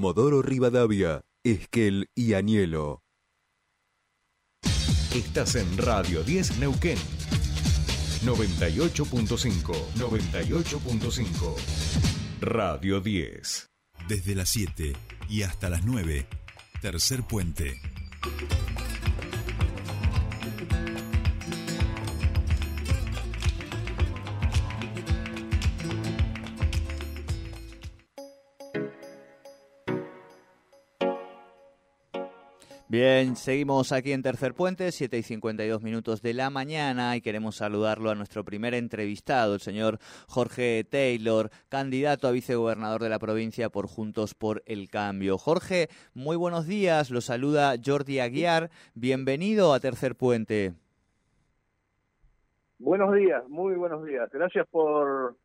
Modoro Rivadavia, Esquel y Anielo. Estás en Radio 10 Neuquén. 98.5. 98.5. Radio 10. Desde las 7 y hasta las 9. Tercer puente. Bien, seguimos aquí en Tercer Puente, 7 y 52 minutos de la mañana y queremos saludarlo a nuestro primer entrevistado, el señor Jorge Taylor, candidato a vicegobernador de la provincia por Juntos por el Cambio. Jorge, muy buenos días, lo saluda Jordi Aguiar, bienvenido a Tercer Puente. Buenos días, muy buenos días. Gracias por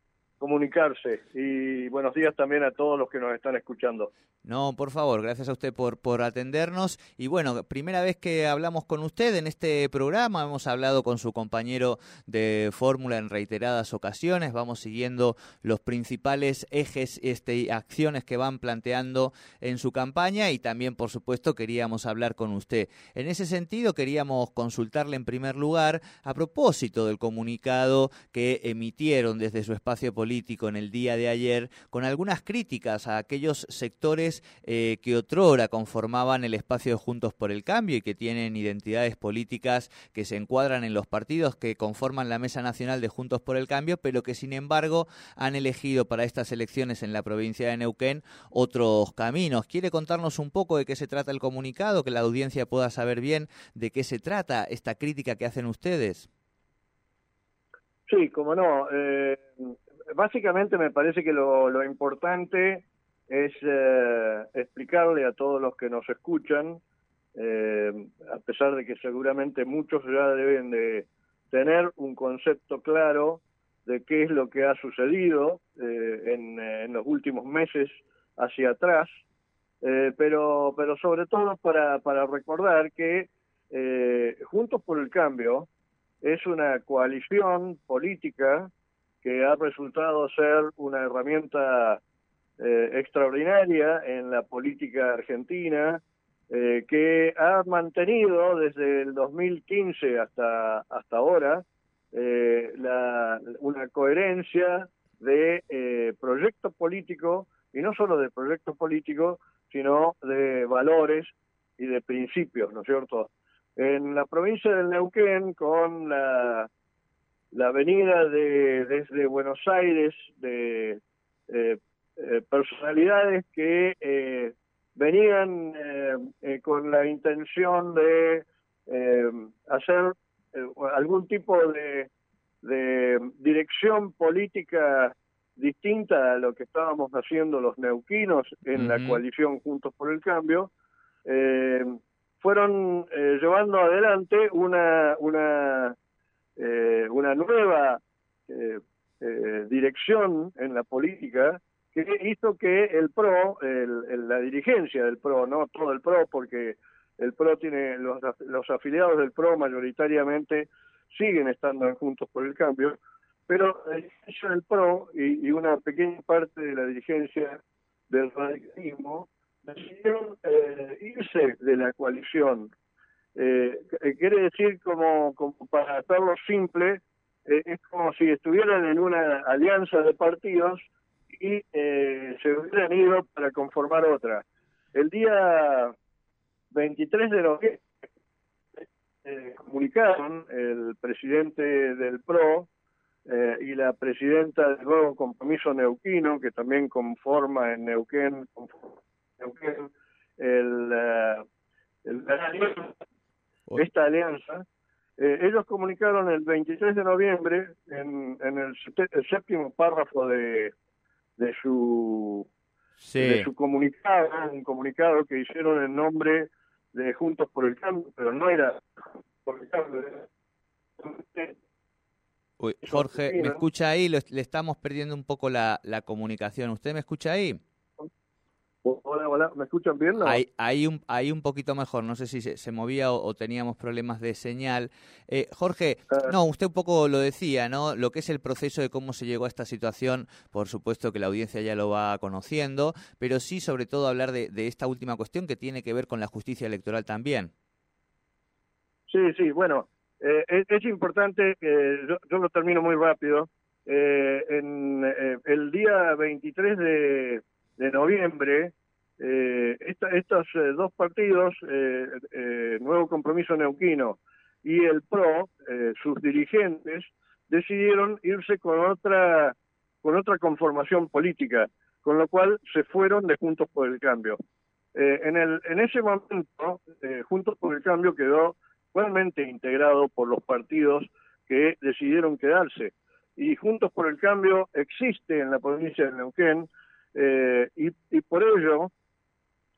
comunicarse y buenos días también a todos los que nos están escuchando. No, por favor, gracias a usted por, por atendernos. Y bueno, primera vez que hablamos con usted en este programa, hemos hablado con su compañero de fórmula en reiteradas ocasiones, vamos siguiendo los principales ejes este, y acciones que van planteando en su campaña y también, por supuesto, queríamos hablar con usted. En ese sentido, queríamos consultarle en primer lugar a propósito del comunicado que emitieron desde su espacio político en el día de ayer con algunas críticas a aquellos sectores eh, que otrora conformaban el espacio de Juntos por el Cambio y que tienen identidades políticas que se encuadran en los partidos que conforman la Mesa Nacional de Juntos por el Cambio, pero que sin embargo han elegido para estas elecciones en la provincia de Neuquén otros caminos. ¿Quiere contarnos un poco de qué se trata el comunicado, que la audiencia pueda saber bien de qué se trata esta crítica que hacen ustedes? Sí, como no. Eh, básicamente me parece que lo, importante es eh, explicarle a todos los que nos escuchan, eh, a pesar de que seguramente muchos ya deben de tener un concepto claro de qué es lo que ha sucedido eh, en, los últimos meses hacia atrás, pero, pero sobre todo para, para recordar que Juntos por el Cambio es una coalición política que ha resultado ser una herramienta eh, extraordinaria en la política argentina, eh, que ha mantenido desde el 2015 hasta, hasta ahora eh, una coherencia de proyecto político, y no solo de proyecto político, sino de valores y de principios, ¿no es cierto? En la provincia del Neuquén, con la la venida de, desde Buenos Aires de eh, eh, personalidades que eh, venían con la intención de hacer algún tipo de, dirección política distinta a lo que estábamos haciendo los neuquinos en la coalición Juntos por el Cambio, fueron llevando adelante una, una eh, una nueva eh, eh, dirección en la política que hizo que el PRO, el, la dirigencia del PRO, no todo el PRO, porque el PRO tiene, los, los afiliados del PRO mayoritariamente siguen estando Juntos por el Cambio, pero la dirigencia del PRO y, una pequeña parte de la dirigencia del radicalismo decidieron irse de la coalición eh, eh, quiere decir, como, para hacerlo simple, eh, es como si estuvieran en una alianza de partidos y eh, se hubieran ido para conformar otra. El día 23 de noviembre comunicaron el presidente del PRO y la presidenta del nuevo compromiso neuquino, que también conforma en Neuquén, Neuquén el, el, esta alianza, eh, ellos comunicaron el 23 de noviembre en, en el, séptimo párrafo de, de su de su comunicado, un comunicado que hicieron en nombre de Juntos por el Cambio, pero no era por el cambio. Jorge, ¿me escucha ahí? Le, estamos perdiendo un poco la, la comunicación. ¿Usted me escucha ahí? Hola, hola, ¿me escuchan bien? No? Hay, hay, un, hay un poquito mejor, no sé si se, movía o, teníamos problemas de señal. Eh, Jorge, ah. no, usted un poco lo decía, ¿no? Lo que es el proceso de cómo se llegó a esta situación, por supuesto que la audiencia ya lo va conociendo, pero sí sobre todo hablar de, esta última cuestión que tiene que ver con la justicia electoral también. Sí, sí, bueno, eh, es, importante, yo, yo, lo termino muy rápido, eh, en el día 23 de de noviembre, eh, estos eh, dos partidos, eh, eh, Nuevo Compromiso Neuquino y el PRO, sus dirigentes, decidieron irse con otra, con otra conformación política, con lo cual se fueron de Juntos por el Cambio. en, el, en ese momento, Juntos por el Cambio quedó igualmente integrado por los partidos que decidieron quedarse. Y Juntos por el Cambio existe en la provincia de Neuquén, eh, y, por ello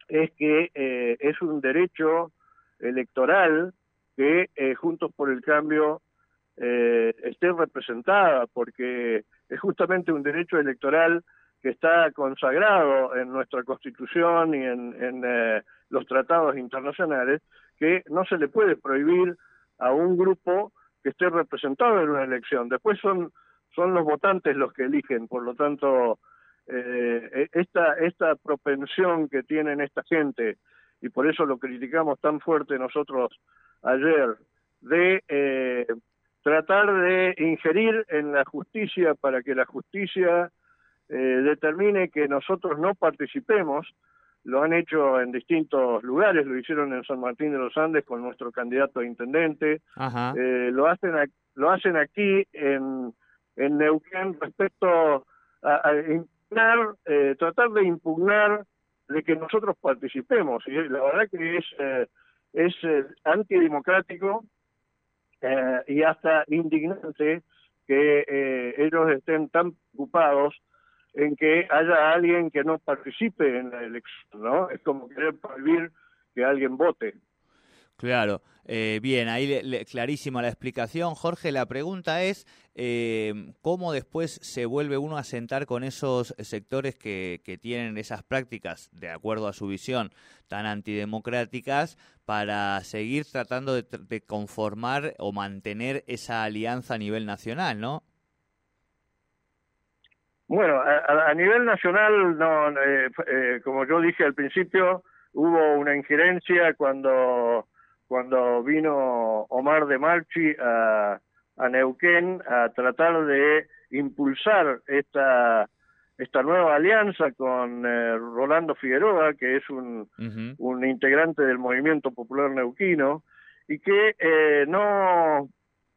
es que eh, es un derecho electoral que eh, Juntos por el Cambio esté representada, porque es justamente un derecho electoral que está consagrado en nuestra Constitución y en, en los tratados internacionales, que no se le puede prohibir a un grupo que esté representado en una elección. Después son, son los votantes los que eligen, por lo tanto, eh, e, esta, esta propensión que tienen esta gente, y por eso lo criticamos tan fuerte nosotros ayer, de eh, tratar de ingerir en la justicia para que la justicia eh, determine que nosotros no participemos, lo han hecho en distintos lugares, lo hicieron en San Martín de los Andes con nuestro candidato a intendente, eh, lo hacen lo hacen aquí en, en Neuquén respecto a, a, eh, tratar de impugnar de que nosotros participemos. Y la verdad que es, eh, es eh, antidemocrático y hasta indignante que ellos estén tan preocupados en que haya alguien que no participe en la elección, ¿no? Es como querer prohibir que alguien vote. Claro, eh, bien, ahí clarísima la explicación. Jorge, la pregunta es, eh, ¿cómo después se vuelve uno a sentar con esos sectores que, que tienen esas prácticas, de acuerdo a su visión, tan antidemocráticas, para seguir tratando de, conformar o mantener esa alianza a nivel nacional, no? Bueno, a, nivel nacional, no, eh, como yo dije al principio, hubo una injerencia cuando cuando vino Omar de Marchi a, Neuquén a tratar de impulsar esta esta nueva alianza con eh, Rolando Figueroa, que es un, un integrante del movimiento popular neuquino, y que eh, no,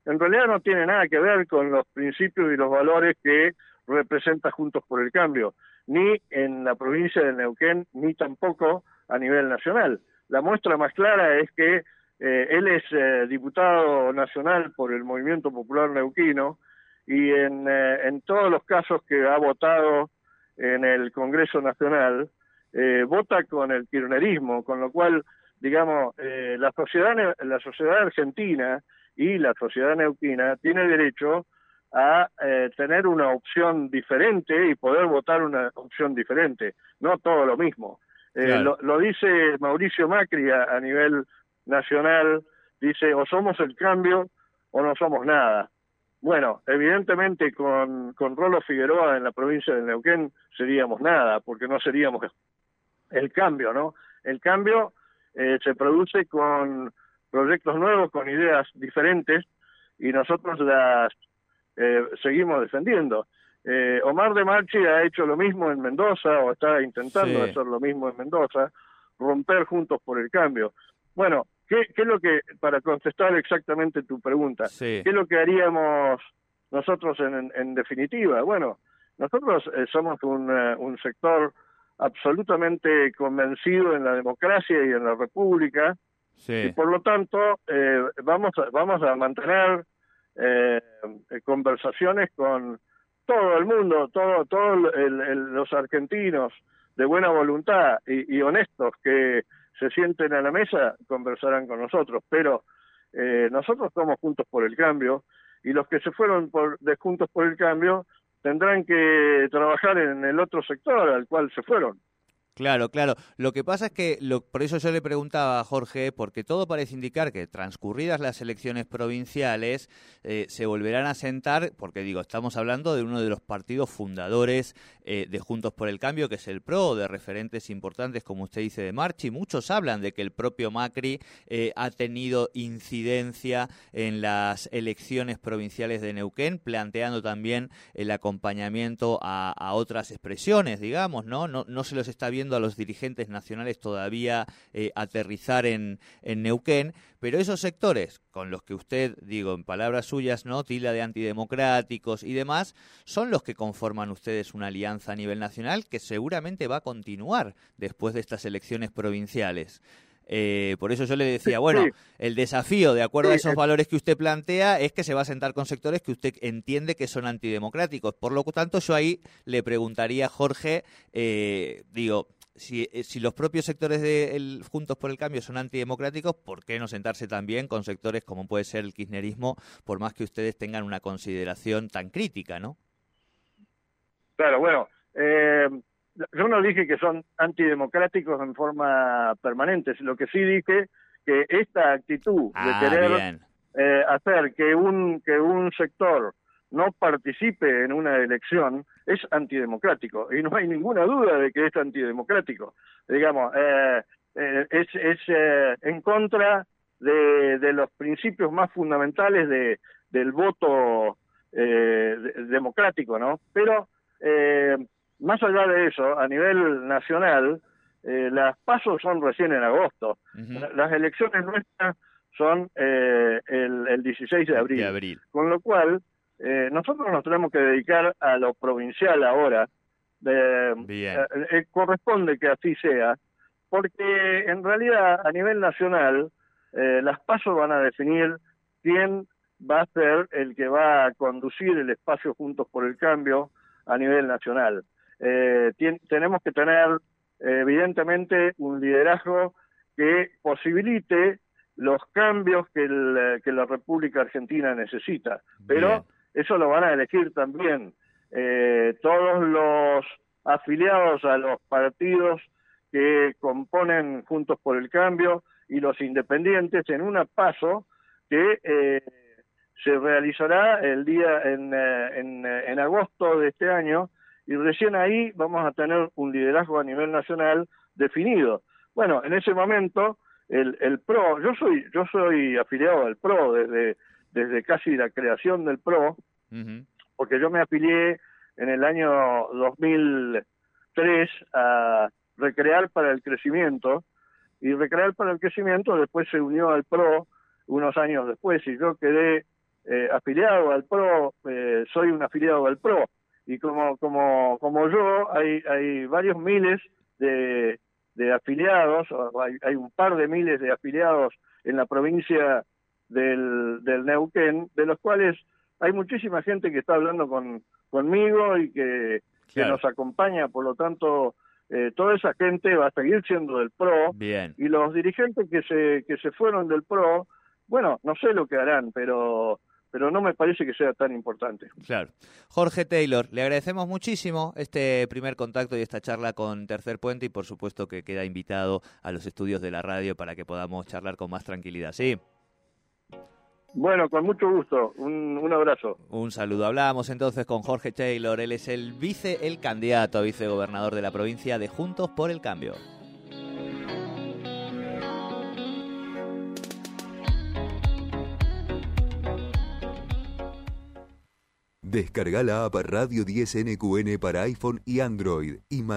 en realidad no tiene nada que ver con los principios y los valores que representa Juntos por el Cambio, ni en la provincia de Neuquén, ni tampoco a nivel nacional. La muestra más clara es que eh, él es eh, diputado nacional por el Movimiento Popular Neuquino y en, eh, en todos los casos que ha votado en el Congreso Nacional, vota con el kirchnerismo, con lo cual, digamos, la, sociedad, la sociedad argentina y la sociedad neuquina tiene derecho a tener una opción diferente y poder votar una opción diferente, no todo lo mismo. lo, lo, dice Mauricio Macri a nivel nacional dice o somos el cambio o no somos nada. Bueno, evidentemente con, con Rolo Figueroa en la provincia de Neuquén seríamos nada, porque no seríamos el cambio, ¿no? El cambio eh, se produce con proyectos nuevos, con ideas diferentes, y nosotros las eh, seguimos defendiendo. Eh, Omar de Marchi ha hecho lo mismo en Mendoza, o está intentando hacer lo mismo en Mendoza, romper juntos por el cambio. Bueno, ¿Qué, es lo que, para contestar exactamente tu pregunta, qué es lo que haríamos nosotros en, definitiva? Bueno, nosotros eh, somos un, eh, un sector absolutamente convencido en la democracia y en la república, y por lo tanto eh, vamos, a, vamos a mantener conversaciones con todo el mundo, todo, todos los argentinos de buena voluntad y honestos que se sienten a la mesa, conversarán con nosotros, pero eh, nosotros somos Juntos por el Cambio y los que se fueron por, de Juntos por el Cambio tendrán que trabajar en el otro sector al cual se fueron. Claro, claro. Lo que pasa es que, lo, por eso yo le preguntaba a Jorge, porque todo parece indicar que transcurridas las elecciones provinciales eh, se volverán a sentar, porque digo, estamos hablando de uno de los partidos fundadores eh, de Juntos por el Cambio, que es el PRO, de referentes importantes, como usted dice, de Marchi. Muchos hablan de que el propio Macri eh, ha tenido incidencia en las elecciones provinciales de Neuquén, planteando también el acompañamiento a, a otras expresiones, digamos, ¿no? ¿no? No se los está viendo a los dirigentes nacionales todavía eh, aterrizar en, en Neuquén, pero esos sectores con los que usted, digo, en palabras suyas, ¿no? Tila de antidemocráticos y demás, son los que conforman ustedes una alianza a nivel nacional que seguramente va a continuar después de estas elecciones provinciales. Eh, por eso yo le decía, bueno, el desafío, de acuerdo a esos valores que usted plantea, es que se va a sentar con sectores que usted entiende que son antidemocráticos. Por lo tanto, yo ahí le preguntaría a Jorge, eh, digo, si, eh, si, los propios sectores de Juntos por el Cambio son antidemocráticos, ¿por qué no sentarse también con sectores como puede ser el kirchnerismo, por más que ustedes tengan una consideración tan crítica, no? Claro, bueno, eh, yo no dije que son antidemocráticos en forma permanente, lo que sí dije que esta actitud de Ah, querer eh, hacer que un que un sector no participe en una elección es antidemocrático y no hay ninguna duda de que es antidemocrático. Digamos, eh, eh, es, es eh, en contra de, de los principios más fundamentales de, del voto eh, de- democrático, ¿no? Pero eh, más allá de eso, a nivel nacional, eh, las pasos son recién en agosto. Las elecciones nuestras son el, el 16 de abril. De abril. Con lo cual, eh, nosotros nos tenemos que dedicar a lo provincial ahora. Eh, Bien. eh, eh, corresponde que así sea, porque en realidad a nivel nacional eh, las pasos van a definir quién va a ser el que va a conducir el espacio Juntos por el Cambio a nivel nacional. Eh, tenemos que tener eh, evidentemente un liderazgo que posibilite los cambios que, el, que la República Argentina necesita. Pero Bien. Eso lo van a elegir también eh, todos los afiliados a los partidos que componen Juntos por el Cambio y los independientes en una paso que eh, se realizará el día en, eh, eh, en agosto de este año y recién ahí vamos a tener un liderazgo a nivel nacional definido. Bueno, en ese momento el, el PRO, yo soy yo soy afiliado al PRO desde desde casi la creación del PRO, Porque yo me afilié en el año 2003 a Recrear para el Crecimiento, y Recrear para el Crecimiento después se unió al PRO unos años después, y yo quedé eh, afiliado al PRO, eh, soy un afiliado al PRO, y como, como, como yo, hay, hay varios miles de, de afiliados, hay, hay un par de miles de afiliados en la provincia del, del Neuquén, de los cuales hay muchísima gente que está hablando con conmigo y que, nos acompaña, por lo tanto, eh, toda esa gente va a seguir siendo del PRO Bien. y los dirigentes que se que se fueron del PRO, bueno, no sé lo que harán, pero pero no me parece que sea tan importante. Claro. Jorge Taylor, le agradecemos muchísimo este primer contacto y esta charla con Tercer Puente y por supuesto que queda invitado a los estudios de la radio para que podamos charlar con más tranquilidad. Sí, Bueno, con mucho gusto. Un, un abrazo. un saludo. Hablábamos entonces con Jorge Taylor, él es el vice, el candidato a vicegobernador de la provincia de Juntos por el Cambio. Descarga la app Radio 10 NQN para iPhone y Android y mantén